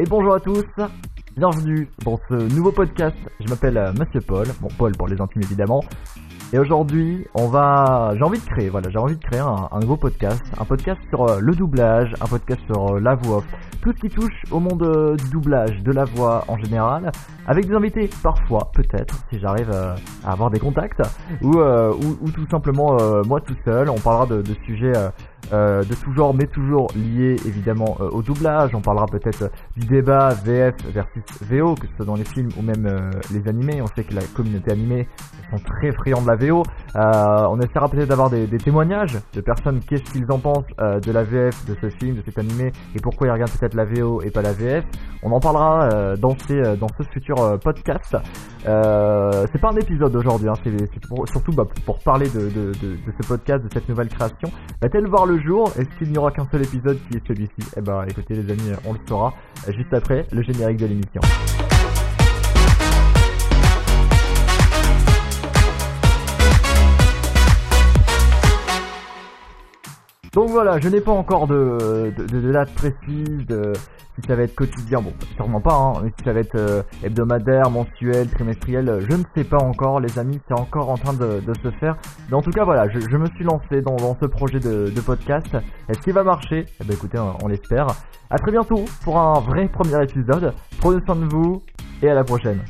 Et bonjour à tous, bienvenue dans ce nouveau podcast. Je m'appelle euh, Monsieur Paul, bon Paul pour les intimes évidemment. Et aujourd'hui, on va, j'ai envie de créer, voilà, j'ai envie de créer un, nouveau podcast, un podcast sur euh, le doublage, un podcast sur euh, la voix tout ce qui touche au monde du doublage, de la voix en général, avec des invités parfois, peut-être, si j'arrive à avoir des contacts, ou, ou, ou, tout simplement moi tout seul. On parlera de, de sujets euh, de tout genre, mais toujours liés évidemment euh, au doublage. On parlera peut-être du débat VF versus VO, que ce soit dans les films ou même euh, les animés. On sait que la communauté animée sont très friands de la VO. on essaiera peut-être d'avoir des, témoignages de personnes, qu'est-ce qu'ils en pensent de la VF, de ce film, de cet animé, et pourquoi ils regardent peut-être la VO et pas la VF. On en parlera dans, ces, dans ce futur podcast. c'est pas un épisode aujourd'hui, hein, c'est surtout bah, pour parler de, de, ce podcast, de cette nouvelle création. Va-t-elle voir le jour? Est-ce qu'il n'y aura qu'un seul épisode qui est celui-ci? Eh ben écoutez les amis, on le saura juste après le générique de l'émission. Donc voilà, je n'ai pas encore de, date précise, de, si ça va être quotidien, bon, sûrement pas, hein, mais si ça va être euh, hebdomadaire, mensuel, trimestriel, je ne sais pas encore, les amis, c'est encore en train de, se faire. Mais en tout cas, voilà, je, me suis lancé dans, ce projet de, podcast. Est-ce qu'il va marcher? Eh ben écoutez, on, on l'espère. À très bientôt pour un vrai premier épisode. Prenez soin de vous et à la prochaine.